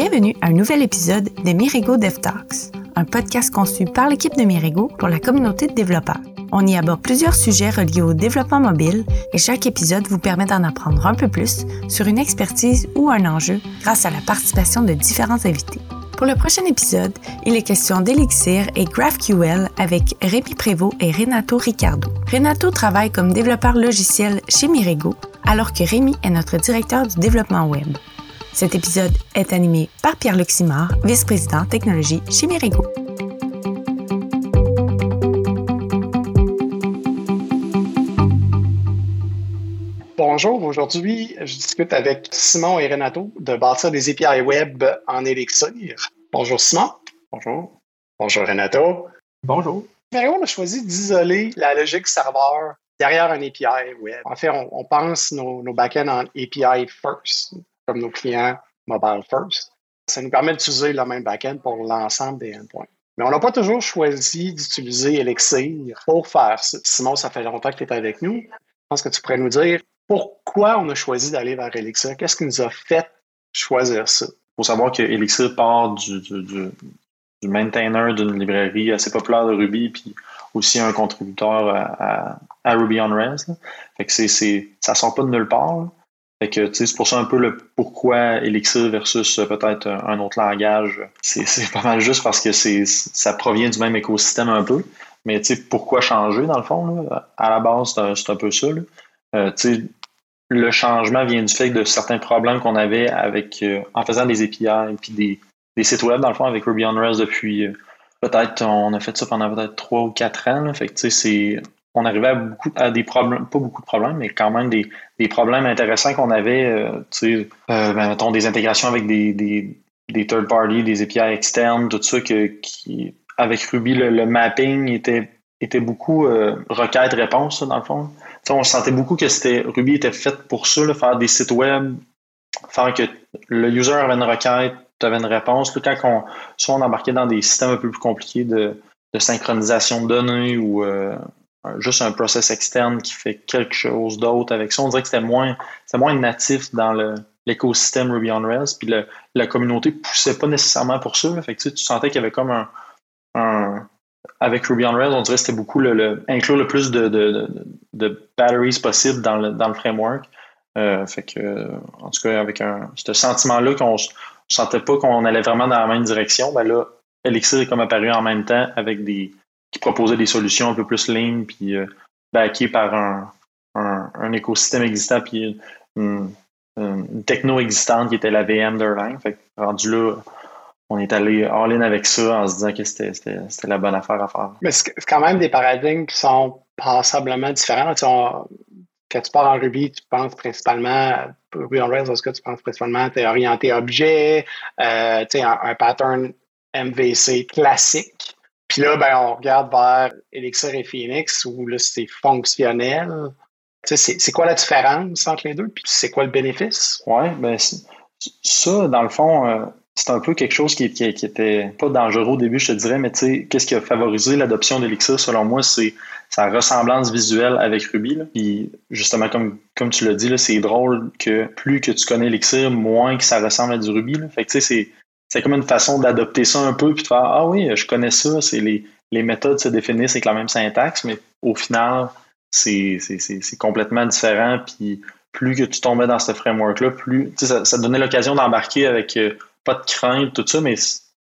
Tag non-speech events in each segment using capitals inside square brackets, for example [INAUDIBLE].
Bienvenue à un nouvel épisode des Mirego Dev Talks, un podcast conçu par l'équipe de Mirego pour la communauté de développeurs. On y aborde plusieurs sujets reliés au développement mobile et chaque épisode vous permet d'en apprendre un peu plus sur une expertise ou un enjeu grâce à la participation de différents invités. Pour le prochain épisode, il est question d'Elixir et GraphQL avec Rémi Prévost et Renato Ricardo. Renato travaille comme développeur logiciel chez Mirego, alors que Rémi est notre directeur du développement web. Cet épisode est animé par Pierre-Luc Simard, vice-président technologie chez Mirego. Bonjour, aujourd'hui, je discute avec Simon et Renato de bâtir des API web en Elixir. Bonjour Simon. Bonjour. Bonjour Renato. Bonjour. on a choisi d'isoler la logique serveur derrière un API web. En fait, on, pense nos, nos backends en API first, comme nos clients mobile first. Ça nous permet d'utiliser le même backend pour l'ensemble des endpoints. Mais on n'a pas toujours choisi d'utiliser Elixir pour faire ça. Simon, ça fait longtemps que tu es avec nous. Je pense que tu pourrais nous dire pourquoi on a choisi d'aller vers Elixir? Qu'est-ce qui nous a fait choisir ça? Il faut savoir que Elixir part du, du, maintainer d'une librairie assez populaire de Ruby, puis aussi un contributeur à, Ruby on Rails. Fait que ça sort pas de nulle part. Fait que, c'est pour ça un peu le pourquoi Elixir versus peut-être un autre langage. C'est, pas mal juste parce que c'est, ça provient du même écosystème un peu. Mais pourquoi changer dans le fond? À la base, c'est un, peu ça. Euh, le changement vient du fait de certains problèmes qu'on avait avec euh, en faisant des API et des, des, sites web, dans le fond, avec Ruby on Rails depuis euh, peut-être, on a fait ça pendant peut-être trois ou quatre ans. fait que, c'est, on arrivait à, beaucoup, à des problèmes, pas beaucoup de problèmes, mais quand même des, des problèmes intéressants qu'on avait, euh, tu sais, ben, mettons, des intégrations avec des, des, des third parties, des API externes, tout ça, que, qui, avec Ruby, le, mapping était, était beaucoup requête-réponse, dans le fond on sentait beaucoup que c'était Ruby était fait pour ça, faire des sites web, faire que le user avait une requête, tu avais une réponse. quand on, soit on embarquait dans des systèmes un peu plus compliqués de, synchronisation de données ou euh, juste un process externe qui fait quelque chose d'autre avec ça, on dirait que c'était moins, moins natif dans l'écosystème Ruby on Rails. Puis la communauté poussait pas nécessairement pour ça. Fait tu sentais qu'il y avait comme un avec Ruby on Rails, on dirait que c'était beaucoup le, inclure le plus de, de, batteries possible dans le, dans le framework. Euh, fait que, en tout cas, avec un, ce sentiment-là qu'on ne sentait pas qu'on allait vraiment dans la même direction, ben là, Elixir est comme apparu en même temps avec des qui proposait des solutions un peu plus lean puis euh, backé par un, un, écosystème existant puis une, techno existante qui était la VM d'Erlang. Fait que rendu là, on est allé all-in avec ça en se disant que c'était la bonne affaire à faire. Mais c'est quand même des paradigmes qui sont passablement différents. quand tu pars en Ruby, tu penses principalement, Ruby on Rails, en tout tu penses principalement, tu es orienté objet, euh, un, un, pattern MVC classique. Là, ben, on regarde vers Elixir et Phoenix où là, c'est fonctionnel. C'est quoi la différence entre les deux? Puis c'est quoi le bénéfice? Oui, ben, ça, dans le fond, euh, c'est un peu quelque chose qui, qui, était pas dangereux au début, je te dirais, mais tu sais, qu'est-ce qui a favorisé l'adoption d'Elixir, selon moi, c'est sa ressemblance visuelle avec Ruby. Puis justement, comme, comme tu l'as dit, c'est drôle que plus que tu connais Elixir, moins que ça ressemble à du Ruby. Fait que tu sais, c'est comme une façon d'adopter ça un peu, puis de faire Ah oui, je connais ça, c'est les, les méthodes se définissent avec la même syntaxe, mais au final, c'est complètement différent. Puis plus que tu tombais dans ce framework-là, plus ça, ça donnait l'occasion d'embarquer avec euh, pas de crainte, tout ça, mais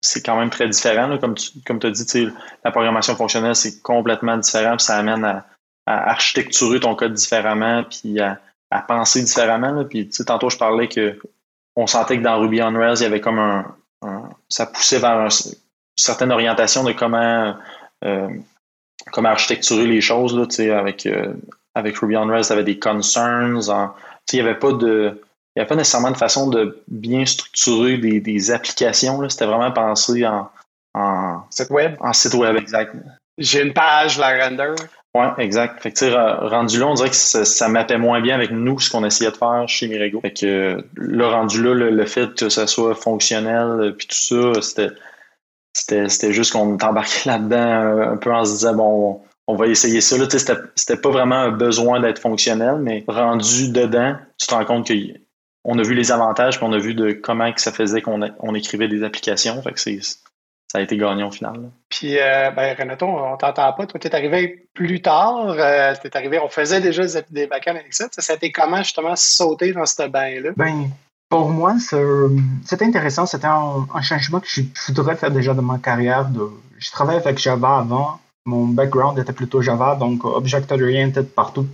c'est quand même très différent. Comme tu comme as dit, la programmation fonctionnelle, c'est complètement différent, puis ça amène à, architecturer ton code différemment, puis à, penser différemment. Puis tantôt, je parlais que on sentait que dans Ruby on Rails, il y avait comme un, ça poussait vers une certaine orientation de comment, euh, comment architecturer les choses. Là, avec, euh, avec Ruby on Rails, il y avait des concerns. il n'y avait pas de il n'y a pas nécessairement de façon de bien structurer des, applications. C'était vraiment pensé en, en site web? En site web, exact. J'ai une page, la render. Oui, exact. Fait que, rendu là, on dirait que ça, ça mappait moins bien avec nous ce qu'on essayait de faire chez Mirego. Fait que là, rendu là, le, fait que ça soit fonctionnel puis tout ça, c'était c'était juste qu'on t'embarquait [LAUGHS] là-dedans euh, un peu en se disant bon on va essayer ça. Là, c'était pas vraiment un besoin d'être fonctionnel, mais rendu dedans, tu te rends compte qu'il on a vu les avantages, puis on a vu de comment ça faisait qu'on on écrivait des applications. Fait que ça a été gagnant au final. Puis, euh, ben, Renato, on t'entend pas. Toi, tu es arrivé plus tard. Euh, tu es arrivé, on faisait déjà des backends avec ça. Ça a été comment, justement, sauter dans ce bain-là? Ben, pour moi, c'était intéressant. C'était un, changement que je, voudrais faire déjà dans ma carrière. De, je travaillais avec Java avant. Mon background était plutôt Java, donc object-oriented partout.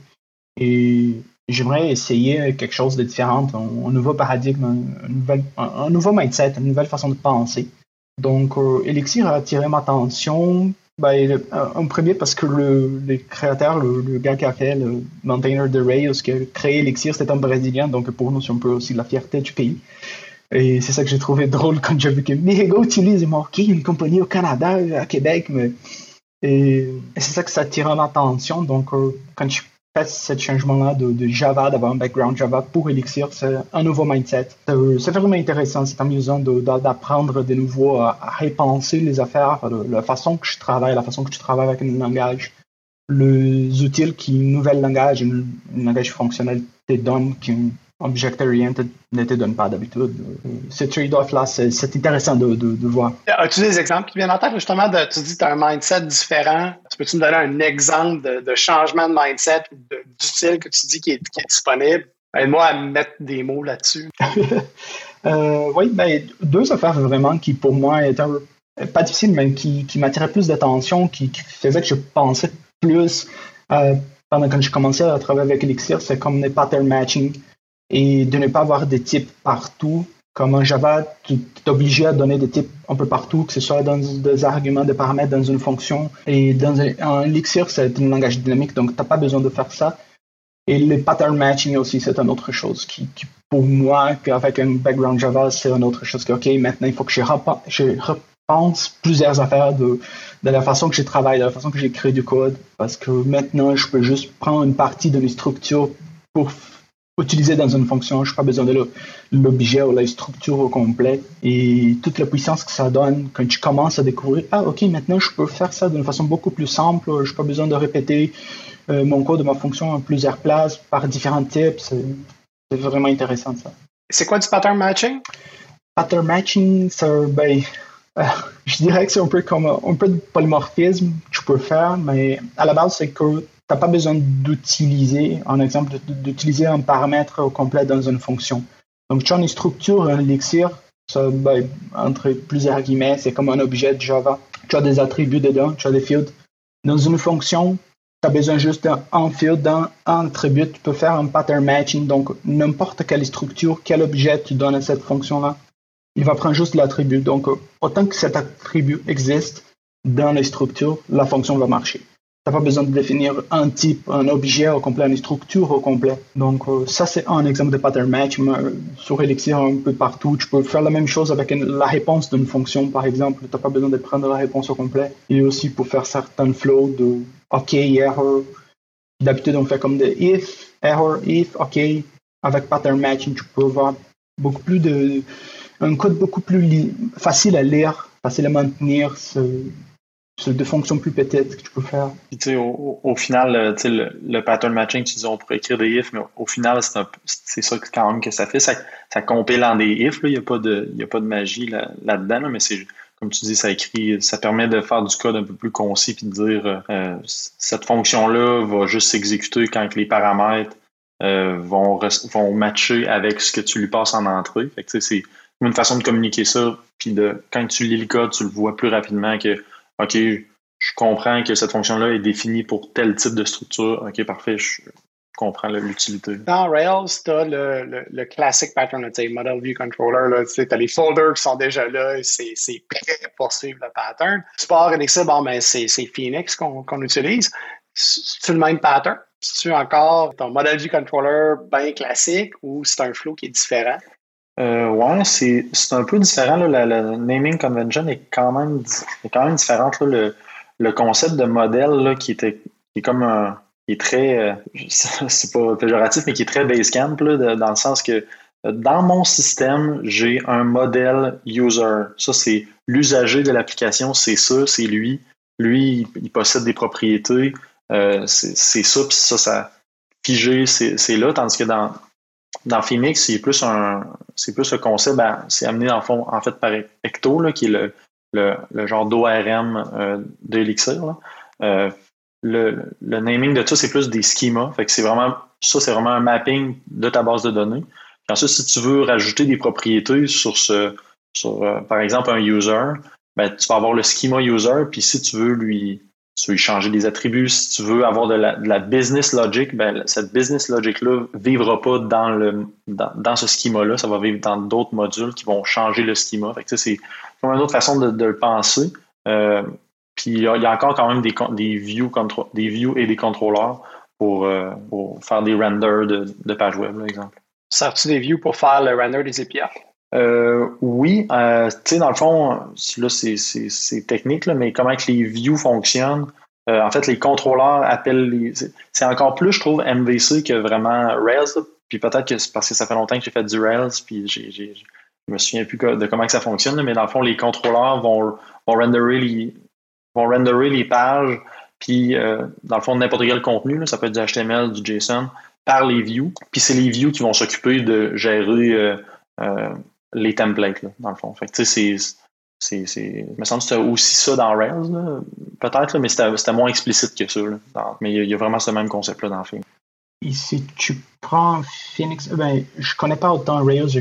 Et j'aimerais essayer quelque chose de différent, un, nouveau paradigme, un, un, nouveau mindset, une nouvelle façon de penser. Donc, euh, Elixir a attiré ma attention. Ben, un premier parce que le, créateur, le, gars qui a fait le maintainer de Rails, qui a créé Elixir, c'était un Brésilien. Donc, pour nous, c'est un peu aussi la fierté du pays. Et c'est ça que j'ai trouvé [LAUGHS] drôle quand j'ai vu que Mego utilise OK, une compagnie au Canada, à Québec. Mais... Et, c'est ça que ça attire mon attention. Donc, euh, quand je ce changement-là de, Java, d'avoir un background Java pour Elixir, c'est un nouveau mindset. C'est vraiment intéressant, c'est amusant d'apprendre de, nouveau à, repenser les affaires, la façon que je travaille, la façon que tu travailles avec un langage, les outils qui nouvel langage, un, langage fonctionnel te donne, qui object-oriented ne te donne pas d'habitude. Ce trade-off-là, c'est intéressant de, de, voir. As-tu des exemples qui viennent en tête, justement, de, tu dis que tu as un mindset différent. Peux-tu me donner un exemple de, changement de mindset ou d'utile que tu dis qui est, disponible? Aide-moi à mettre des mots là-dessus. [LAUGHS] euh, oui, ben, deux affaires vraiment qui, pour moi, étaient pas difficiles, mais qui, qui m'attiraient plus d'attention, qui, qui faisaient que je pensais plus euh, pendant quand je commençais à travailler avec Elixir, c'est comme les pattern matching et de ne pas avoir des types partout. Comme en Java, tu es obligé à donner des types un peu partout, que ce soit dans des arguments, des paramètres dans une fonction. Et dans un, Elixir, c'est un langage dynamique, donc tu n'as pas besoin de faire ça. Et le pattern matching aussi, c'est une autre chose qui, pour moi, avec un background Java, c'est une autre chose que, OK, maintenant, il faut que je, repense plusieurs affaires de, de la façon que je travaille, de la façon que j'écris du code, parce que maintenant, je peux juste prendre une partie de mes structures pour utiliser dans une fonction. Je n'ai pas besoin de l'objet ou la structure au complet. Et toute la puissance que ça donne quand tu commences à découvrir, ah ok, maintenant je peux faire ça d'une façon beaucoup plus simple. Je n'ai pas besoin de répéter euh, mon code de ma fonction en plusieurs places par différents types. C'est vraiment intéressant ça. C'est quoi du pattern matching? Pattern matching, ça, ben, euh, je dirais que c'est un peu comme un peu de polymorphisme que tu peux faire, mais à la base, c'est que n'as pas besoin d'utiliser, en exemple, d'utiliser un paramètre au complet dans une fonction. Donc, tu as une structure, un elixir, ça, ben, entre plusieurs guillemets, c'est comme un objet de Java. Tu as des attributs dedans, tu as des fields. Dans une fonction, tu as besoin juste d'un field, d'un attribut. Tu peux faire un pattern matching. Donc, n'importe quelle structure, quel objet tu donnes à cette fonction-là, il va prendre juste l'attribut. Donc, autant que cet attribut existe dans les structures, la fonction va marcher n'as pas besoin de définir un type, un objet au complet, une structure au complet. Donc euh, ça, c'est un exemple de pattern match. Euh, sur Elixir, un peu partout, tu peux faire la même chose avec la réponse d'une fonction, par exemple. Tu n'as pas besoin de prendre la réponse au complet. Et aussi pour faire certains flows de OK, error. D'habitude, on fait comme des if, error, if, OK. Avec pattern matching, tu peux avoir beaucoup plus de... un code beaucoup plus facile à lire, facile à maintenir de fonctions plus petites que tu peux faire. au, au, final, euh, le, le, pattern matching, tu dis on pourrait écrire des ifs, mais au, final, c'est ça quand même que ça fait. Ça, ça compile en des ifs. Il n'y a, pas de, a pas de magie là-dedans, mais c'est comme tu dis, ça écrit, ça permet de faire du code un peu plus concis puis de dire euh, euh, cette fonction-là va juste s'exécuter quand les paramètres vont, vont matcher avec ce que tu lui passes en entrée. c'est une façon de communiquer ça, puis de quand tu lis le code, tu le vois plus rapidement que OK, je comprends que cette fonction-là est définie pour tel type de structure. OK, parfait, je comprends l'utilité. Dans Rails, tu as le, le, classic pattern, tu Model View Controller, tu as les folders qui sont déjà là, c'est prêt pour suivre le pattern. Sport et ça, bon, ben, c'est Phoenix qu'on utilise. C'est le même pattern? C'est-tu encore ton Model View Controller bien classique ou c'est un flow qui est différent? Euh, ouais, c'est, un peu différent. La, naming convention est quand même, est quand même différente. Le, le, concept de modèle là, qui, qui est comme un. qui est très. Euh, [LAUGHS] c'est pas péjoratif, mais qui est très Basecamp, là, dans le sens que dans mon système, j'ai un modèle user. Ça, c'est l'usager de l'application, c'est ça, c'est lui. Lui, il, possède des propriétés. Euh, c'est, ça, puis ça, ça figé, c'est, c'est là. Tandis que dans, dans Phoenix, c'est plus un c'est plus le concept, c'est amené en, fond, en fait par Ecto, qui est le, le, genre d'ORM euh, d'Elixir. Euh, le, naming de ça, c'est plus des que c'est vraiment, ça, c'est vraiment un mapping de ta base de données. Ensuite, si tu veux rajouter des propriétés sur ce, sur, euh, par exemple, un user, ben, tu vas avoir le schema user, puis si tu veux lui, tu veux changer des attributs, si tu veux avoir de la, business logic, ben, cette business logic-là vivra pas dans, le, dans, ce schema-là, ça va vivre dans d'autres modules qui vont changer le schema. c'est comme une autre façon de, le penser. Euh, puis il y, a encore quand même des, des, views, des views et des contrôleurs pour, euh, pour faire des renders de, de page web, par exemple. Sers-tu des views pour faire le render des API? Euh, oui, euh, tu sais, dans le fond, là, c'est technique, là, mais comment que les views fonctionnent. Euh, en fait, les contrôleurs appellent les. C'est encore plus, je trouve, MVC que vraiment Rails. Puis peut-être que c'est parce que ça fait longtemps que j'ai fait du Rails, puis j'ai, je me souviens plus de comment que ça fonctionne, mais dans le fond, les contrôleurs vont, vont, renderer, les, vont renderer les pages, puis dans le fond, n'importe quel contenu, ça peut être du HTML, du JSON, par les views. Puis c'est les views qui vont s'occuper de gérer les templates, dans le fond. Fait tu sais, c'est. Il me semble que c'était aussi ça dans Rails, peut-être, mais c'était moins explicite que ça. mais il y, a vraiment ce même concept-là dans le film. Et si tu prends Phoenix, ben, je connais pas autant Rails, je,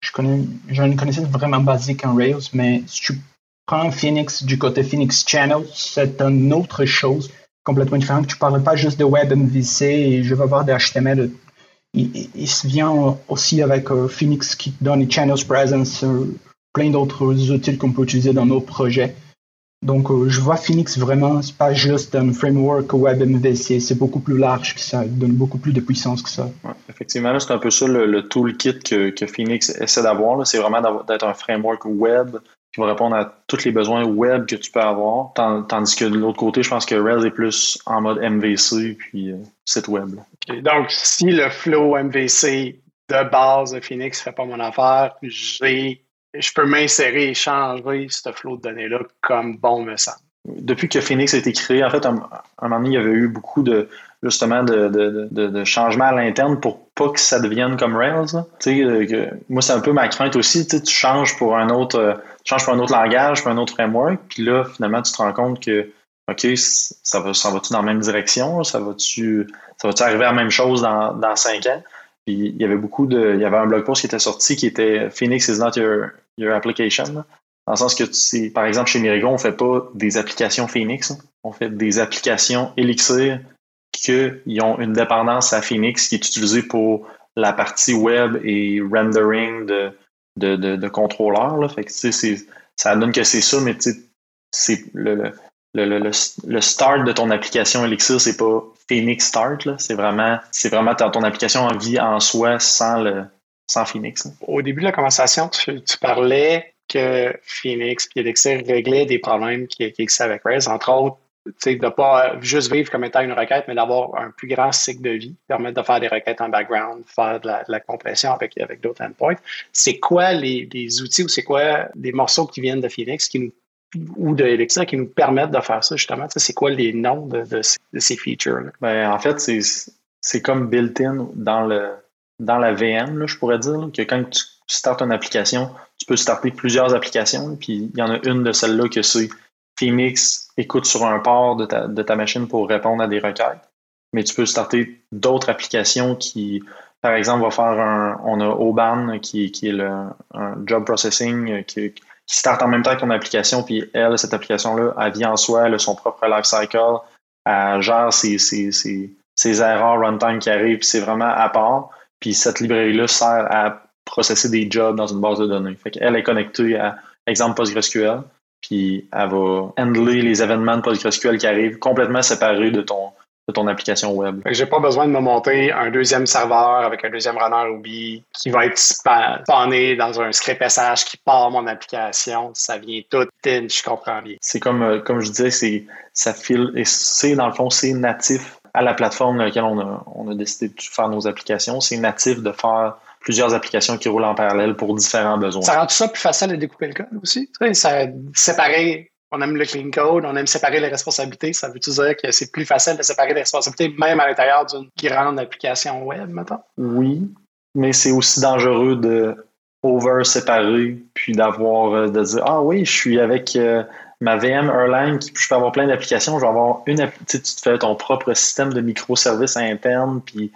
je connais, j'ai une connaissance vraiment basique en Rails, mais si tu prends Phoenix du côté Phoenix Channel, c'est une autre chose complètement différente. Tu parles pas juste de Web MVC et je vais avoir des HTML il, se vient aussi avec euh, Phoenix qui donne channels presence, plein d'autres outils qu'on peut utiliser dans nos projets. Donc, euh, je vois Phoenix vraiment, c'est pas juste un framework web MVC, c'est beaucoup plus large que ça, donne beaucoup plus de puissance que ça. effectivement, c'est un peu ça le, toolkit que, que, Phoenix essaie d'avoir. C'est vraiment d'être un framework web qui va répondre à tous les besoins web que tu peux avoir. Tandis que de l'autre côté, je pense que Rails est plus en mode MVC puis euh, site web. Donc, si le flow MVC de base de Phoenix ne fait pas mon affaire, je peux m'insérer et changer ce flow de données-là comme bon me semble. Depuis que Phoenix a été créé, en fait, à un moment donné, il y avait eu beaucoup de, justement de, de, de, changements à l'interne pour pas que ça devienne comme Rails. Euh, moi, c'est un peu ma crainte aussi. Tu changes pour un autre euh, pour un autre langage, pour un autre framework, puis là, finalement, tu te rends compte que OK, ça va ça va-tu dans la même direction? Ça va-tu ça va-tu arriver à la même chose dans, dans cinq ans? Puis il y avait beaucoup de. Il y avait un blog post qui était sorti qui était Phoenix is not your, your application. Dans le sens que, par exemple, chez Mirigo, on ne fait pas des applications Phoenix, on fait des applications Elixir qui ont une dépendance à Phoenix qui est utilisée pour la partie web et rendering de, de, de, contrôleurs. Ça donne que c'est ça, mais le, le, le, le, start de ton application Elixir, c'est pas Phoenix Start. C'est vraiment, vraiment ton application en vie en soi sans, le, sans Phoenix. Au début de la conversation, tu, tu parlais que Phoenix et Elixir réglaient des problèmes qui, qui existaient avec Rails, entre autres de ne pas juste vivre comme étant une requête, mais d'avoir un plus grand cycle de vie, permettre de faire des requêtes en background, faire de la, compression avec, avec d'autres endpoints. C'est quoi les, outils ou c'est quoi des morceaux qui viennent de Phoenix ou de Elixir qui nous permettent de faire ça, justement? C'est quoi les noms de, ces, features? Ben, en fait, c'est comme built-in dans, dans la VM, je pourrais dire, que quand tu startes une application, tu peux starter plusieurs applications, puis il y en a une de celles-là que c'est Phoenix écoute sur un port de ta, machine pour répondre à des requêtes. Mais tu peux starter d'autres applications qui, par exemple, va faire un. On a Oban qui, est le un job processing qui, qui start en même temps que ton application, puis elle, cette application-là, elle vit en soi, elle a son propre life cycle, elle gère ses, ses, ses, ses erreurs runtime qui arrivent, puis c'est vraiment à part. Puis cette librairie-là sert à processer des jobs dans une base de données. Fait qu'elle est connectée à, exemple, PostgreSQL puis elle va handler les événements de PostgreSQL qui arrivent complètement séparés de ton, de ton application web. J'ai pas besoin de me monter un deuxième serveur avec un deuxième runner Ruby qui va être spawné dans un script SH qui part mon application. Ça vient tout in, je comprends bien. C'est comme, euh, comme je disais, c'est, ça file, et c'est dans le fond, c'est natif à la plateforme dans laquelle on a, on a décidé de faire nos applications. C'est natif de faire plusieurs applications qui roulent en parallèle pour différents besoins. Ça rend tout ça plus facile de découper le code aussi. Tu sais, ça séparer, on aime le clean code, on aime séparer les responsabilités. Ça veut dire que c'est plus facile de séparer les responsabilités, même à l'intérieur d'une grande application web, maintenant? Oui. mais c'est aussi dangereux de over séparer puis d'avoir euh, de dire ah oui je suis avec euh, ma VM Erlang je peux avoir plein d'applications je vais avoir une tu te fais ton propre système de microservices interne puis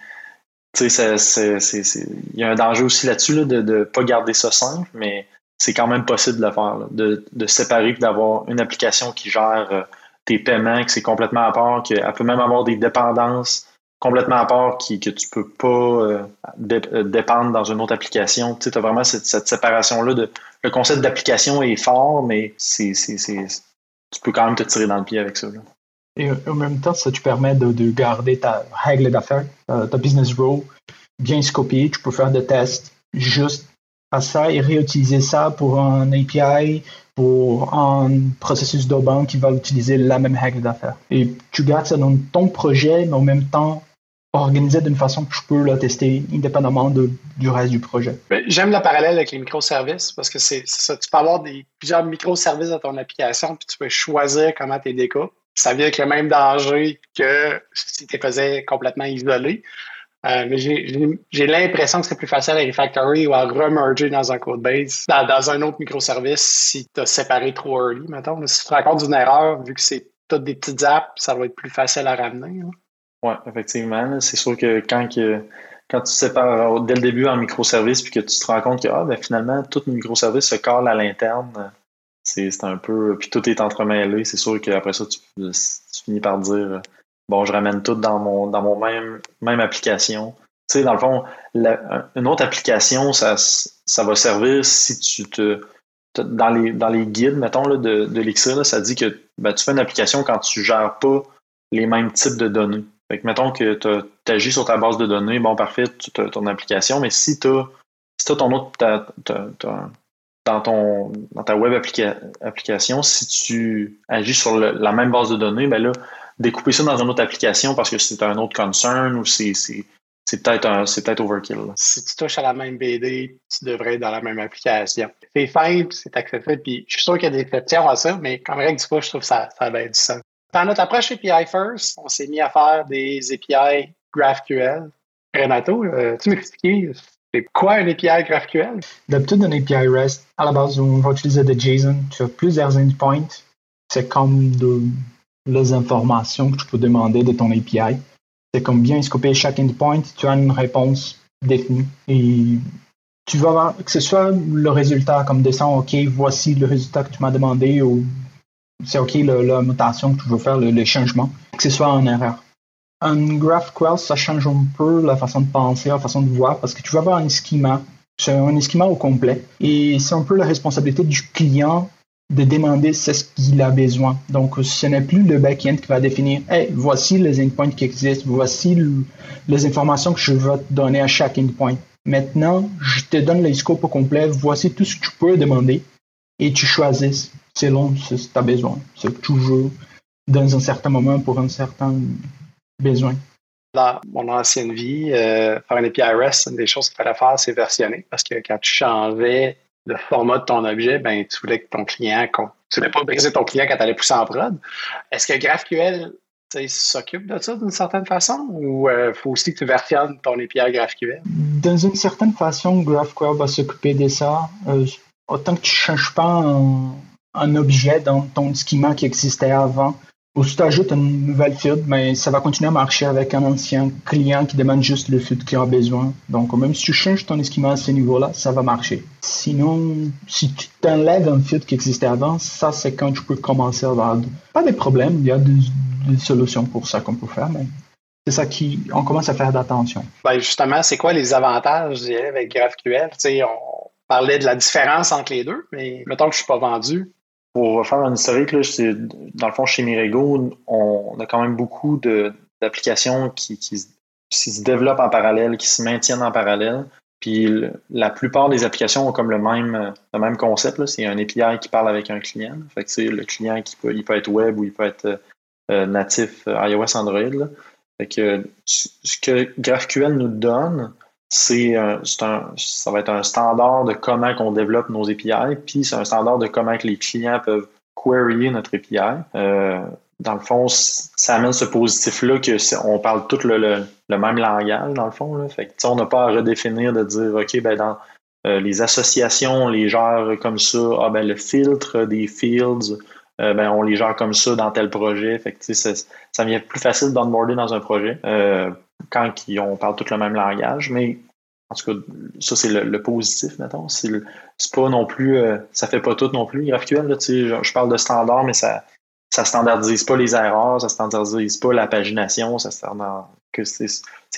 il y a un danger aussi là-dessus de ne pas garder ça simple mais c'est quand même possible de le faire de, de séparer d'avoir une application qui gère euh, tes paiements que c'est complètement à part qu'elle peut même avoir des dépendances complètement à part qui, que tu peux pas euh, euh, dépendre dans une autre application. Tu sais, as vraiment cette, séparation-là. De, le concept d'application est fort, mais c'est, tu peux quand même te tirer dans le pied avec ça. Et en même temps, ça te permet de, garder ta règle d'affaires, ta, business rule bien scopée. Tu peux faire des tests juste à ça et réutiliser ça pour un API, pour un processus d'outbound qui va utiliser la même règle d'affaires. Et tu gardes ça dans ton projet, mais en même temps, organisé d'une façon que je peux le tester indépendamment de, du reste du projet. Ben, j'aime le parallèle avec les microservices parce que c'est ça. Tu peux avoir des, plusieurs microservices dans ton application puis tu peux choisir comment tu les découpes. Ça vient avec le même danger que si tu faisais complètement isolé. Euh, mais j'ai l'impression que c'est plus facile à refactory ou à remerger dans un code base, dans, un autre microservice si tu as séparé trop early, mettons. Si tu te rends compte d'une erreur, vu que c'est toutes des petites apps, ça va être plus facile à ramener. Oui, effectivement. C'est sûr que quand, que quand tu sépares dès le début en microservice puis que tu te rends compte que ah, ben, finalement, tout microservice se colle à l'interne, c'est un peu. Puis tout est entremêlé. C'est sûr qu'après ça, tu, finis par dire bon, je ramène tout dans mon, dans mon même, même application. Tu sais, dans le fond, une autre application, ça, ça va servir si tu te. Dans les, dans les guides, mettons, là, de, de ça dit que ben, tu fais une application quand tu ne gères pas les mêmes types de données. Fait que mettons que tu agis sur ta base de données, bon, parfait, tu as ton application, mais si tu as, si ton autre, dans, ton, dans ta web application, si tu agis sur la même base de données, ben là, découper ça dans une autre application parce que c'est un autre concern ou c'est peut-être peut overkill. Si tu touches à la même BD, tu devrais être dans la même application. C'est simple, c'est accessible, puis je suis sûr qu'il y a des exceptions à ça, mais comme règle du coup, je trouve que ça, ça a bien du sens. Dans notre approche API First, on s'est mis à faire des API GraphQL. Renato, euh, tu m'expliques c'est quoi un API GraphQL? D'habitude, un API REST, à la base, on va utiliser des JSON. Tu as plusieurs endpoints. C'est comme les informations que tu peux demander de ton API. C'est comme bien scoper chaque endpoint. Tu as une réponse définie. Et tu vas voir que ce soit le résultat comme descend, OK, voici le résultat que tu m'as demandé ou c'est OK la, mutation que tu veux faire, le, changement, que ce soit en erreur. Un GraphQL, ça change un peu la façon de penser, la façon de voir, parce que tu vas avoir un schema, c'est un schema au complet, et c'est un peu la responsabilité du client de demander ce qu'il a besoin. Donc, ce n'est plus le back-end qui va définir, hey, voici les endpoints qui existent, voici les informations que je veux te donner à chaque endpoint. Maintenant, je te donne le scope au complet, voici tout ce que tu peux demander et tu choisis selon ce que tu as besoin. C'est toujours dans un certain moment pour un certain besoin. Dans mon ancienne vie, euh, faire un API REST, une des choses qu'il fallait faire, c'est versionner. Parce que quand tu changeais le format de ton objet, ben, tu voulais que ton client, tu voulais pas briser ton client quand tu allais pousser en prod. Est-ce que GraphQL s'occupe de ça d'une certaine façon? Ou il euh, faut aussi que tu versionnes ton API GraphQL? Dans une certaine façon, GraphQL va s'occuper de ça. Euh, autant que tu ne changes pas un, un objet dans ton schema qui existait avant. Ou si tu ajoutes une nouvelle field, mais ça va continuer à marcher avec un ancien client qui demande juste le field qu'il a besoin. Donc, même si tu changes ton schema à ce niveau-là, ça va marcher. Sinon, si tu t'enlèves un field qui existait avant, ça, c'est quand tu peux commencer à avoir pas des problèmes. Il y a des, solutions pour ça qu'on peut faire, mais c'est ça qui, on commence à faire d'attention. Ben justement, c'est quoi les avantages, avec GraphQL? On parlait de la différence entre les deux, mais mettons que je suis pas vendu, pour faire un historique, là, dans le fond, chez Mirego, on, a quand même beaucoup d'applications qui, se développent en parallèle, qui se maintiennent en parallèle. Puis la plupart des applications ont comme le même, le même concept. C'est un API qui parle avec un client. Fait que le client qui peut, il peut être web ou il peut être euh, natif euh, iOS Android. Fait que ce que GraphQL nous donne, c'est ça va être un standard de comment on développe nos API, puis c'est un standard de comment que les clients peuvent queryer notre API. Euh, dans le fond, ça amène ce positif-là que on parle tout le, même langage, dans le fond. Là. Fait on n'a pas à redéfinir de dire, OK, ben dans euh, les associations, on les gère comme ça. Ah ben le filtre des fields, euh, ben, on les gère comme ça dans tel projet. Fait que, ça, ça devient plus facile d'onboarder dans un projet quand on parle tout le même langage. Mais en tout cas, ça, c'est le, positif, mettons. C'est pas non plus, ça fait pas tout non plus, GraphQL. Là, je, je parle de standard, mais ça ça standardise pas les erreurs, ça standardise pas la pagination, ça que c'est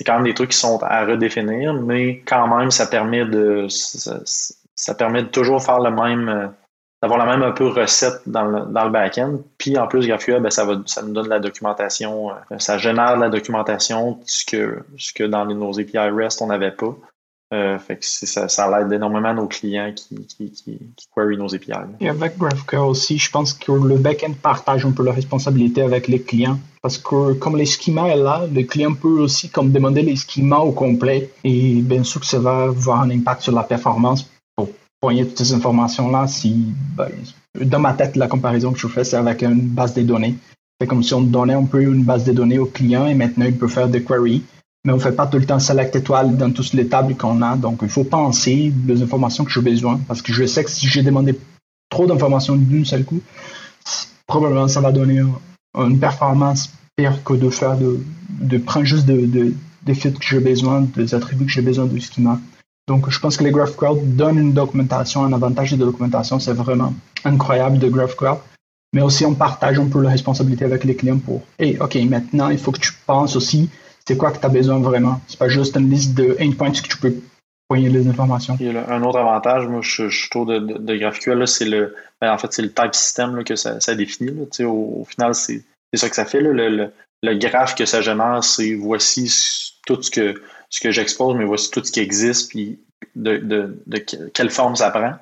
quand même des trucs qui sont à redéfinir, mais quand même ça permet de ça, permet de toujours faire le même d'avoir la même un peu recette dans le, dans le back-end. Puis en plus, GraphQL, ben, ça, va, ça nous donne la documentation, euh, ça génère la documentation, ce que, ce que dans nos API REST, on n'avait pas. Euh, fait ça, ça aide énormément nos clients qui, qui, qui, query nos API. Et avec GraphQL aussi, je pense que le backend partage un peu la responsabilité avec les clients. Parce que comme les schémas est là, le client peut aussi comme demander les schémas au complet. Et bien sûr que ça va avoir un impact sur la performance toutes ces informations-là. Si, ben, dans ma tête, la comparaison que je fais, c'est avec une base de données. C'est comme si on donnait un peu une base de données au client et maintenant il peut faire des queries mais on ne fait pas tout le temps select étoile dans toutes les tables qu'on a. Donc, il faut penser les informations que j'ai besoin parce que je sais que si j'ai demandé trop d'informations d'une seule coup, probablement ça va donner une performance pire que de faire de, de prendre juste de, des fils que j'ai besoin, des attributs que j'ai besoin de schema. Donc, je pense que les GraphQL donnent une documentation, un avantage de documentation, c'est vraiment incroyable de GraphQL. Mais aussi, on partage un peu la responsabilité avec les clients pour, et OK, maintenant, il faut que tu penses aussi c'est quoi que tu as besoin vraiment? C'est pas juste une liste de endpoints que tu peux poigner les informations. Un autre avantage, moi, je, je trouve de, GraphQL, c'est le, ben, en fait, c'est le type system que ça, définit. Au, au, final, c'est ça que ça fait. Là. Le, le, le, graphe que ça génère, c'est voici tout ce que, ce que j'expose, mais voici tout ce qui existe, puis de, de, de quelle forme ça prend.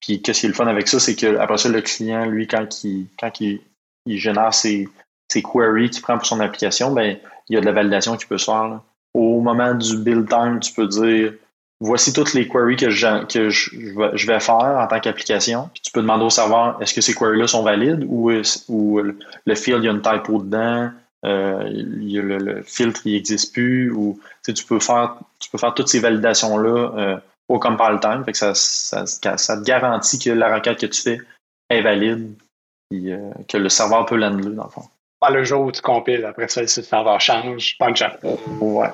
Puis qu'est-ce qui est le fun avec ça, c'est que après ça, le client, lui, quand il, quand il, génère ses, ses queries qu'il prend pour son application, ben, il y a de la validation qui peut se faire. Au moment du build time, tu peux dire voici toutes les queries que je, que je, vais faire en tant qu'application. tu peux demander au serveur est-ce que ces queries-là sont valides ou, ou le field, il y a une typo dedans, euh, il le, filtre, il n'existe plus, ou tu, peux faire, tu peux faire toutes ces validations-là euh, au compile time. Fait que ça, ça, ça, te garantit que la requête que tu fais est valide et euh, que le serveur peut l'annuler dans le fond. Pas le jour où tu compiles, après ça, le serveur change, pas de chance. Ouais.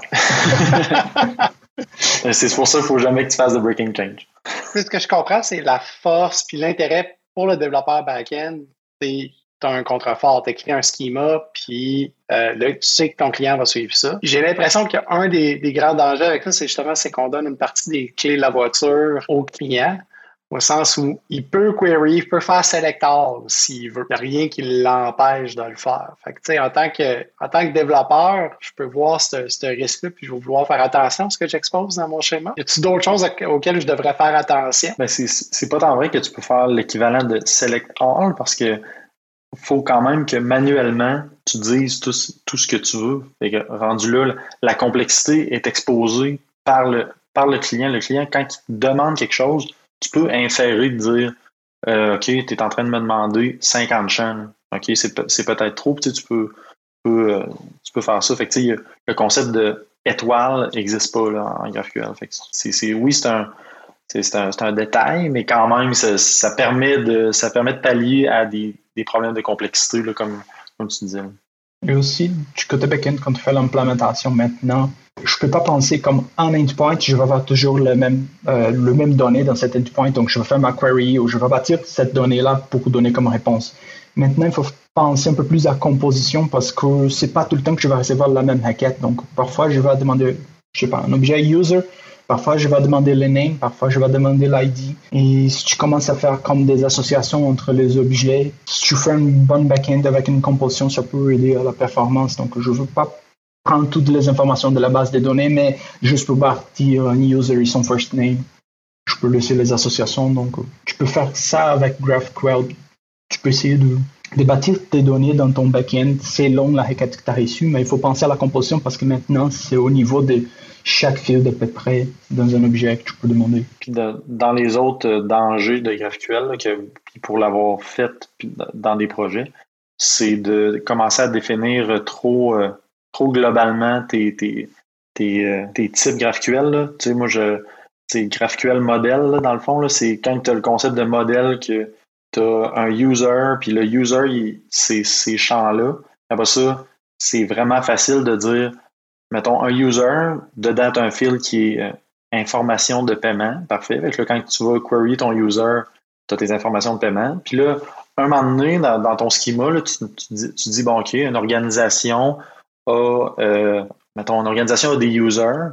[LAUGHS] c'est pour ça qu'il ne faut jamais que tu fasses de breaking change. Ce que je comprends, c'est la force puis l'intérêt pour le développeur back-end, c'est tu as un contrefort, tu écrit un schema, puis euh, là, tu sais que ton client va suivre ça. J'ai l'impression qu'un des, des grands dangers avec ça, c'est justement c'est qu'on donne une partie des clés de la voiture au client au sens où il peut query, il peut faire select all s'il veut. Il n'y a rien qui l'empêche de le faire. Fait que, en, tant que, en tant que développeur, je peux voir ce, ce risque-là, puis je vais vouloir faire attention à ce que j'expose dans mon schéma. Y a-t-il d'autres choses auxquelles je devrais faire attention? Ben, c'est pas tant vrai que tu peux faire l'équivalent de select all parce que faut quand même que manuellement, tu dises tout, tout ce que tu veux. Que, rendu là, la complexité est exposée par le, par le client. Le client, quand il demande quelque chose, tu peux inférer de dire euh, OK, tu es en train de me demander 50 champs. OK, c'est peut-être trop. Tu, peux, euh, tu, peux, faire ça. Fait que, le concept de étoile n'existe pas là, en GraphQL. Fait que oui, c'est un, un, un, détail, mais quand même, ça, permet, de, ça permet de pallier à des, des problèmes de complexité, comme, comme tu disais. Et aussi, du côté backend, quand tu fais l'implémentation maintenant, je peux pas penser comme un endpoint, je vais avoir toujours le même, euh, le même données dans cet endpoint. Donc, je vais faire ma query ou je vais bâtir cette donnée-là pour donner comme réponse. Maintenant, il faut penser un peu plus à composition parce que c'est pas tout le temps que je vais recevoir la même requête. Donc, parfois, je vais demander, je sais pas, un objet user Parfois, je vais demander le name, parfois, je vais demander l'ID. Et si tu commences à faire comme des associations entre les objets, si tu fais une bonne back-end avec une composition, ça peut aider à la performance. Donc, je ne veux pas prendre toutes les informations de la base des données, mais juste pour partir un user et son first name. Je peux laisser les associations. Donc, tu peux faire ça avec GraphQL. Tu peux essayer de, bâtir tes données dans ton back-end selon la requête que tu as reçue, mais il faut penser à la composition parce que maintenant, c'est au niveau de chaque field à peu près dans un objet que tu peux demander. Puis dans les autres dangers de GraphQL, pour l'avoir fait dans des projets, c'est de commencer à définir trop, euh, trop globalement tes, tes, euh, tes types GraphQL. Tu sais, moi, je, c'est GraphQL modèle, dans le fond. C'est quand tu as le concept de modèle que tu as un user, puis le user, c'est ces champs-là. Après ça, c'est vraiment facile de dire, mettons, un user, dedans, tu un field qui est euh, information de paiement. Parfait. Fait là, quand tu vas query ton user, tu as tes informations de paiement. Puis là, un moment donné, dans, ton schema, là, tu, dis, bon, OK, une organisation a, euh, mettons, une organisation a des users.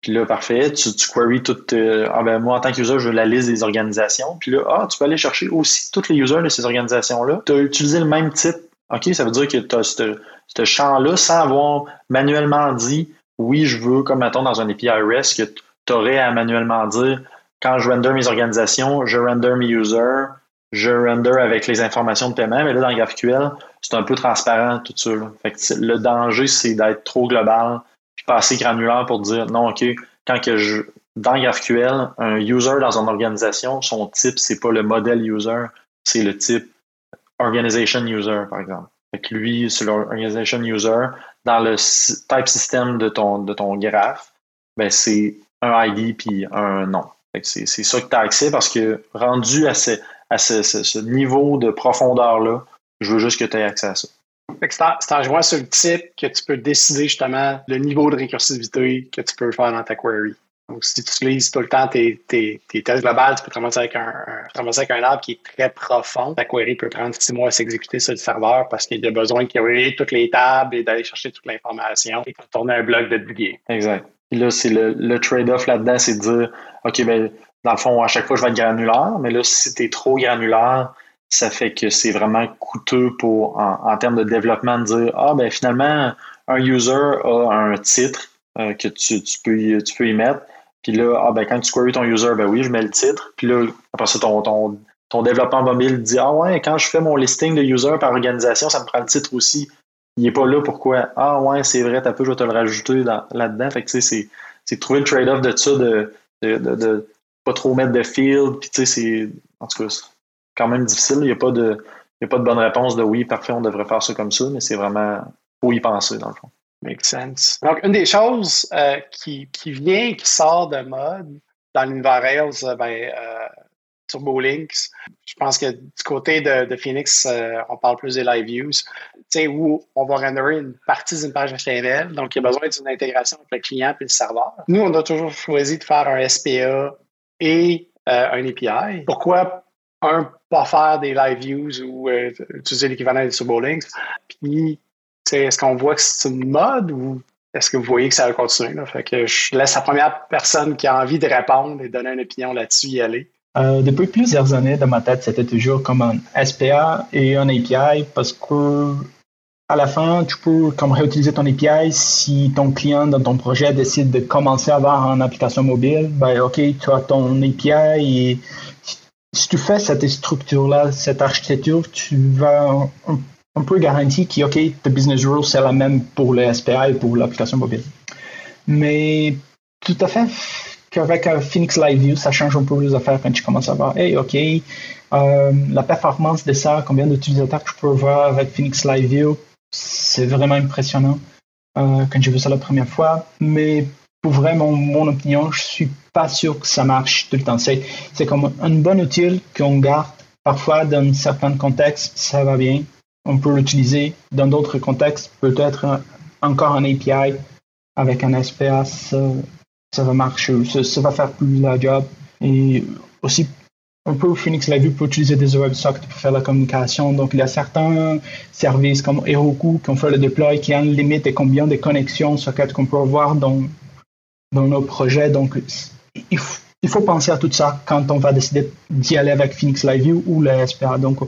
Puis là, parfait, tu, queries toute. Euh, ah ben moi, en tant qu'user, je veux la liste des organisations. Puis là, ah, tu peux aller chercher aussi tous les users de ces organisations-là. Tu as utilisé le même type. OK, ça veut dire que tu as ce champ-là sans avoir manuellement dit oui, je veux, comme mettons dans un API REST, que tu aurais à manuellement dire quand je render mes organisations, je render mes users, je render avec les informations de paiement, mais là, dans GraphQL, c'est un peu transparent tout ça. Le danger, c'est d'être trop global, puis pas assez granulaire pour dire non, OK, quand que je dans GraphQL, un user dans une organisation, son type, c'est pas le modèle user, c'est le type organization user, par exemple. Fait que lui, c'est l'organization user. Dans le type system de ton, de ton graphe, ben c'est un ID puis un nom. C'est ça que tu as accès parce que rendu à, ce, à ce, niveau de profondeur-là, je veux juste que tu aies accès à ça. C'est en jouant sur le type que tu peux décider justement le niveau de récursivité que tu peux faire dans ta query. Donc, si tu utilises tout le temps tes, tes, tests globales, tu peux te avec un, avec un arbre qui est très profond. Ta query peut prendre six mois à s'exécuter sur le serveur parce qu'il a besoin de query toutes les tables et d'aller chercher toute l'information et de tourner un bloc de bugger. Exact. Puis là, c'est le, trade-off là-dedans, c'est de dire, OK, ben, dans le fond, à chaque fois, je vais être granulaire, mais là, si tu es trop granulaire, ça fait que c'est vraiment coûteux pour, en, termes de développement, de dire, ah, ben, finalement, un user a un titre euh, que tu, peux y, tu peux y mettre. Puis là, ah, ben, quand tu queries ton user, ben oui, je mets le titre. Puis là, après ça, ton, ton, ton développement mobile dit, ah ouais, quand je fais mon listing de user par organisation, ça me prend le titre aussi il n'est pas là pourquoi? Ah ouais, c'est vrai, t'as peu, je vais te le rajouter là-dedans. Fait que tu sais, c'est trouver le trade-off de ça, de, de, de, pas trop mettre de field. Puis tu sais, c'est. En tout cas, c'est quand même difficile. Il n'y a pas de. Il a pas de bonne réponse de oui, parfait, on devrait faire ça comme ça, mais c'est vraiment faut y penser dans le fond. Make sense. Donc, une des choses euh, qui, qui vient, qui sort de mode dans l'univers Rails, euh, ben, euh, TurboLinks. Je pense que du côté de, Phoenix, euh, on parle plus des live views, où on va renderer une partie d'une page HTML. Donc, il y a besoin d'une intégration entre le client et le serveur. Nous, on a toujours choisi de faire un SPA et euh, un API. Pourquoi, un, pas faire des live views ou euh, utiliser l'équivalent des TurboLinks? Puis, est-ce qu'on voit que c'est une mode ou est-ce que vous voyez que ça va continuer? Fait que je laisse la première personne qui a envie de répondre et donner une opinion là-dessus y aller. Euh, depuis plusieurs années, dans ma tête, c'était toujours comme un SPA et un API parce que à la fin, tu peux comme réutiliser ton API si ton client dans ton projet décide de commencer à avoir une application mobile. Ben, OK, tu as ton API et si tu fais cette structure-là, cette architecture, tu vas un, peu garantir que, OK, the business rule, c'est la même pour le SPA et pour l'application mobile. Mais tout à fait qu'avec Phoenix Live View, ça change un peu les affaires quand tu commences à voir, hey, OK, euh, la performance de ça, combien d'utilisateurs tu peux voir avec Phoenix Live View, c'est vraiment impressionnant euh, quand j'ai vu ça la première fois. Mais pour vraiment mon opinion, je suis pas sûr que ça marche tout le temps. C'est comme un bon outil qu'on garde. Parfois, dans certains contextes, ça va bien. On peut l'utiliser. Dans d'autres contextes, peut-être encore un API avec un SPS ça va marcher, ça, va faire plus la job. Et aussi, un peu Phoenix l'a vu pour utiliser des WebSockets pour faire la communication. Donc, il y a certains services comme Heroku qui ont fait le deploy qui ont une limite de combien de connexions sockets qu'on peut avoir dans, dans nos projets. Donc, il, faut penser à tout ça quand on va décider d'y aller avec Phoenix Live View ou le SPA. Donc,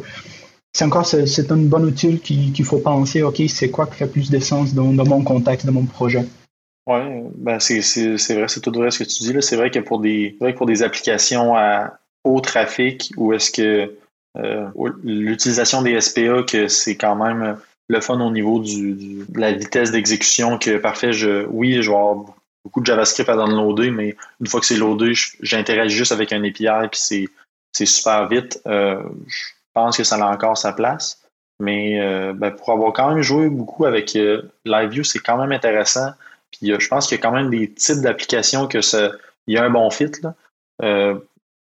c'est encore c'est un bon outil qu'il faut penser, OK, c'est quoi qui fait plus de sens dans, dans mon contexte, dans mon projet? Oui, ben c'est, vrai, c'est tout vrai ce que tu dis. C'est vrai que pour des, pour des applications à haut trafic, ou est-ce que euh, l'utilisation des SPA, que c'est quand même le fun au niveau du, de la vitesse d'exécution, que parfait, je, oui, je vais avoir beaucoup de JavaScript à downloader, mais une fois que c'est loadé, j'interagis juste avec un API, puis c'est, super vite. Euh, je pense que ça a encore sa place. Mais euh, ben, pour avoir quand même joué beaucoup avec euh, LiveView, c'est quand même intéressant. Puis je pense qu'il y a quand même des types d'applications que ça, il y a un bon fit. Là.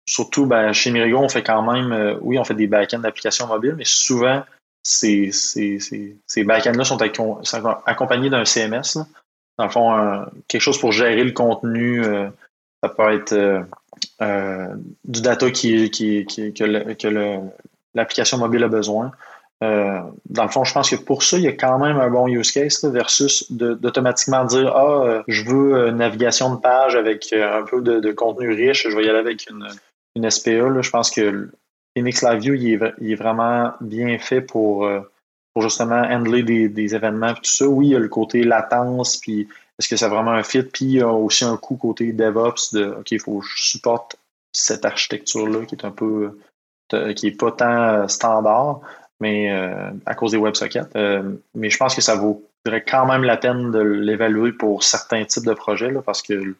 surtout ben, chez Mirigo, on fait quand même, oui, on fait des backends d'applications mobiles, mais souvent, ces, ces, ces, ces backends-là sont, accompagnés d'un CMS. Dans le fond, quelque chose pour gérer le contenu. ça peut être du data qui, qui, qui que l'application mobile a besoin. Euh, dans le fond, je pense que pour ça, il y a quand même un bon use case versus d'automatiquement dire Ah, euh, je veux une navigation de page avec euh, un peu de, contenu riche, je vais y aller avec une, une SPA. Je pense que Phoenix Live View, il est, vraiment bien fait pour, pour justement handler des, événements et tout ça. Oui, il y a le côté latence, puis est-ce que c'est vraiment un fit, puis il y a aussi un coup côté DevOps de OK, il faut que je supporte cette architecture-là qui est un peu qui est pas tant standard, mais euh, à cause des WebSockets. Euh, mais je pense que ça vaudrait quand même la peine de l'évaluer pour certains types de projets, là, parce que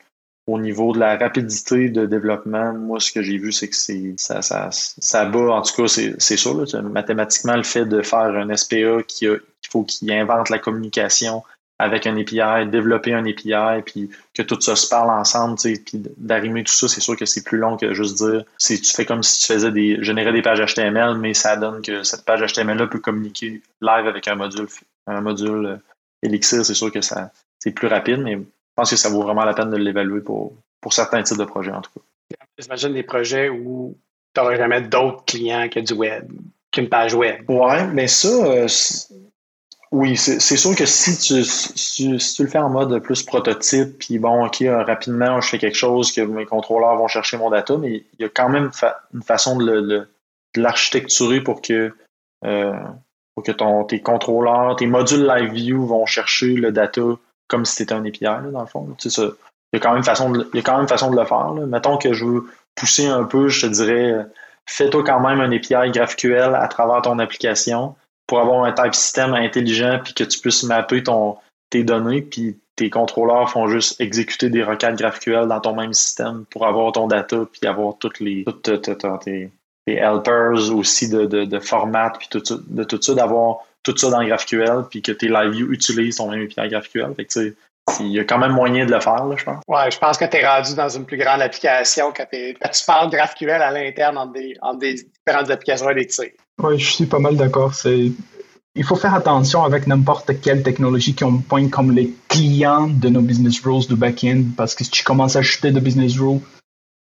au niveau de la rapidité de développement, moi, ce que j'ai vu, c'est que ça, ça, ça bat, en tout cas, c'est sûr. Là, mathématiquement, le fait de faire un SPA qui il faut qu'il invente la communication avec un API, développer un API, puis que tout ça se parle ensemble, puis d'arrimer tout ça, c'est sûr que c'est plus long que juste dire, tu fais comme si tu faisais des, générer des pages HTML, mais ça donne que cette page HTML-là peut communiquer live avec un module, un module euh, Elixir, c'est sûr que ça, c'est plus rapide, mais je pense que ça vaut vraiment la peine de l'évaluer pour, pour certains types de projets, en tout cas. J'imagine des projets où tu n'aurais jamais d'autres clients que du web, qu'une page web. Ouais, mais ça, euh, oui, c'est sûr que si tu, si, tu le fais en mode plus prototype, puis bon, OK, euh, rapidement, je fais quelque chose que mes contrôleurs vont chercher mon data, mais il y a quand même une façon de l'architecturer pour que, euh, pour que ton, tes contrôleurs, tes modules Live View vont chercher le data comme si c'était un API, dans le fond. Tu sais, il y a quand même façon de, il y a quand même façon de le faire. Là. Mettons que je veux pousser un peu, je te dirais, fais-toi quand même un API GraphQL à travers ton application pour avoir un type système intelligent puis que tu puisses mapper ton, tes données, puis tes contrôleurs font juste exécuter des requêtes GraphQL dans ton même système pour avoir ton data puis avoir toutes les toutes, tes, helpers aussi de, de, format puis tout de tout ça, d'avoir tout ça dans GraphQL puis que tes LiveView utilisent ton même API GraphQL. Fait que, il y a quand même moyen de le faire, là, je pense. Ouais, je pense que tu es rendu dans une plus grande application quand, tu parles GraphQL à l'interne entre des, des différentes applications et des tirs. Oui, je suis pas mal d'accord. C'est il faut faire attention avec n'importe quelle technologie qui on pointe comme les clients de nos business rules de back-end, parce que si tu commences à acheter de business rules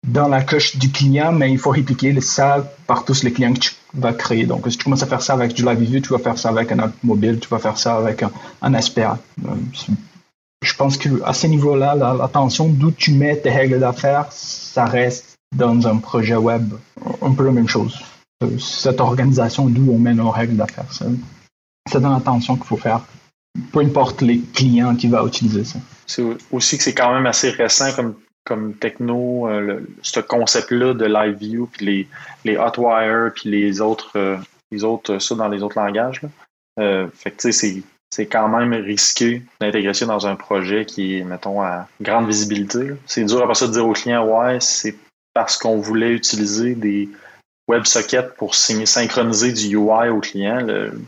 dans la coche du client, mais il faut répliquer ça par tous les clients que tu vas créer. Donc, si tu commences à faire ça avec du live view, tu vas faire ça avec un app mobile, tu vas faire ça avec un, un SPA. Je pense qu'à ce niveau-là, l'attention d'où tu mets tes règles d'affaires, ça reste dans un projet web un peu la même chose. Euh, cette organisation d'où on met nos règles d'affaires. C'est dans l'attention qu'il faut faire, peu importe les clients qui vont utiliser ça. C'est aussi que c'est quand même assez récent comme, comme techno, euh, ce concept-là de live view, puis les, les Hotwire, puis les autres, euh, les autres, ça dans les autres langages. fait que tu sais, c'est quand même risqué d'intégrer ça dans un projet qui est, mettons, à grande visibilité. C'est dur après ça de dire au client, ouais, c'est parce qu'on voulait utiliser des WebSocket pour synchroniser du UI au client,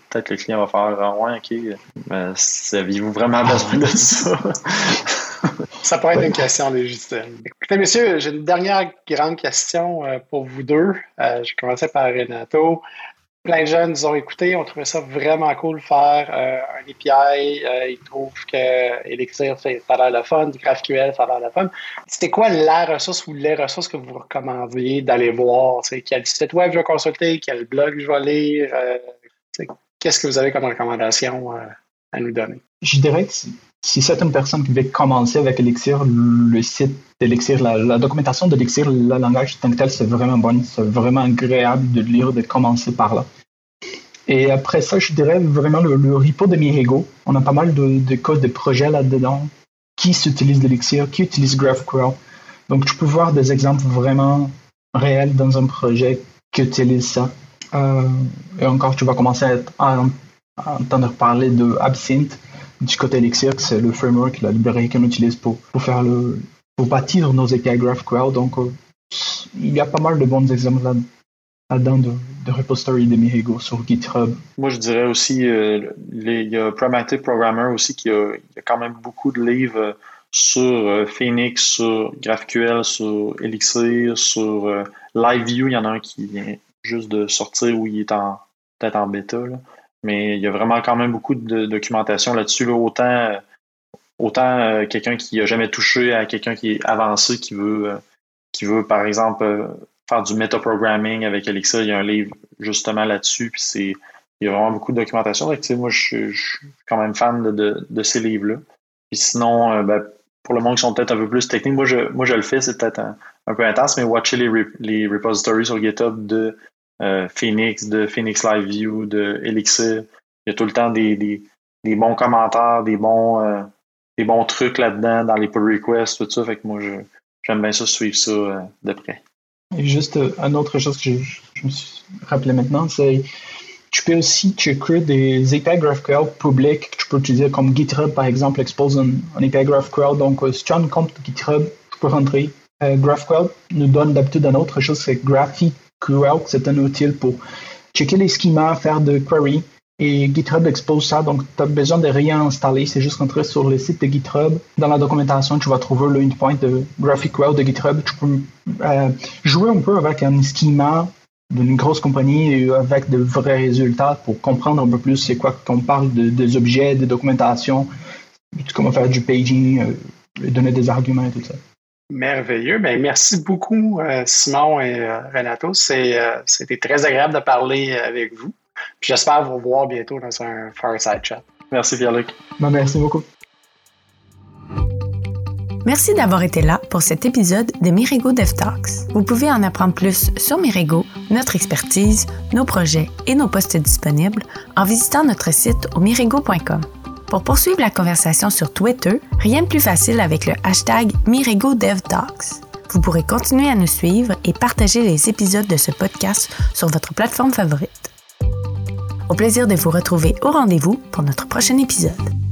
peut-être le client va faire ah ouais, ok, mais aviez-vous vraiment besoin de ça? [LAUGHS] ça pourrait être une question légitime. Écoutez, messieurs, j'ai une dernière grande question euh, pour vous deux. Euh, je commençais par Renato plein de jeunes nous ont écouté, ont trouvé ça vraiment cool de faire euh, un API. Euh, ils trouvent que Elixir, ça a l'air le fun, GraphQL, ça a l'air le fun. C'était quoi la ressource ou les ressources que vous recommandiez d'aller voir? Quel site web je vais consulter, quel blog je vais lire? Euh, qu'est-ce que vous avez comme recommandation à nous donner? Je dirais que si c'est une personne qui veut commencer avec Elixir, le site d'Elixir, la, documentation d'Elixir, le langage tant que tel, c'est vraiment bon. C'est vraiment agréable de lire, de commencer par là. Et après ça, je dirais vraiment le, repo de Mirigo. On a pas mal de, de codes, de projets là-dedans. Qui s'utilise d'Elixir, qui utilise GraphQL. Donc, tu peux voir des exemples vraiment réels dans un projet qui utilise ça. Euh, et encore, tu vas commencer à, entendre parler de Absinthe du côté Elixir, c'est le framework, la librairie qu'on utilise pour, pour faire le, pour bâtir nos API GraphQL. Donc, euh, il y a pas mal de bons exemples là là-dedans de, de repository de Mirigo sur GitHub? Moi, je dirais aussi, euh, il y a Pragmatic Programmer aussi qui a, il y a quand même beaucoup de livres euh, sur Phoenix, sur GraphQL, sur Elixir, sur LiveView. Il y en a un qui vient juste de sortir où il est en peut-être en bêta. Mais il y a vraiment quand même beaucoup de documentation là-dessus. Autant, autant quelqu'un qui n'a jamais touché à quelqu'un qui est avancé, qui veut, qui veut par exemple, faire du metaprogramming avec Elixir. Il y a un livre justement là-dessus. Puis c'est, il y a vraiment beaucoup de documentation. Donc, moi, je, suis quand même fan de, de, ces livres-là. Puis sinon, euh, ben, pour le monde qui sont peut-être un peu plus techniques, moi je, moi, je le fais, c'est peut-être un, peu intense, mais watcher les, les repositories sur GitHub de euh, Phoenix, de Phoenix Live View, de Elixir. Il y a tout le temps des, des, bons commentaires, des bons, euh, des bons trucs là-dedans dans les pull requests, tout ça. Fait que moi, j'aime bien ça, suivre ça de près. Et juste euh, une autre chose que je, me suis rappelé maintenant, c'est tu peux aussi checker des API GraphQL publics que tu peux utiliser comme GitHub, par exemple, expose un, API GraphQL. Donc, euh, si tu as un compte GitHub, tu peux rentrer. Euh, GraphQL nous donne d'habitude une autre chose, c'est C'est un outil pour checker les schémas, faire de queries et GitHub expose ça, donc tu as besoin de rien installer, c'est juste rentrer sur le site de GitHub. Dans la documentation, tu vas trouver le endpoint de GraphQL de GitHub. Tu peux euh, jouer un peu avec un schema d'une grosse compagnie avec de vrais résultats pour comprendre un peu plus c'est quoi qu'on parle de, des objets, des documentations, comment faire du paging, euh, donner des arguments et tout ça. Merveilleux. Ben, merci beaucoup, euh, Simon et Renato. C'était très agréable de parler avec vous j'espère vous voir bientôt dans un Fireside Chat. Merci Pierre-Luc. Ben, merci beaucoup. Merci d'avoir été là pour cet épisode de Mirigo Dev Talks. Vous pouvez en apprendre plus sur Mirigo, notre expertise, nos projets et nos postes disponibles en visitant notre site au mirigo.com. Pour poursuivre la conversation sur Twitter, rien de plus facile avec le hashtag MirigoDevTalks. Vous pourrez continuer à nous suivre et partager les épisodes de ce podcast sur votre plateforme favorite. Au plaisir de vous retrouver au rendez-vous pour notre prochain épisode.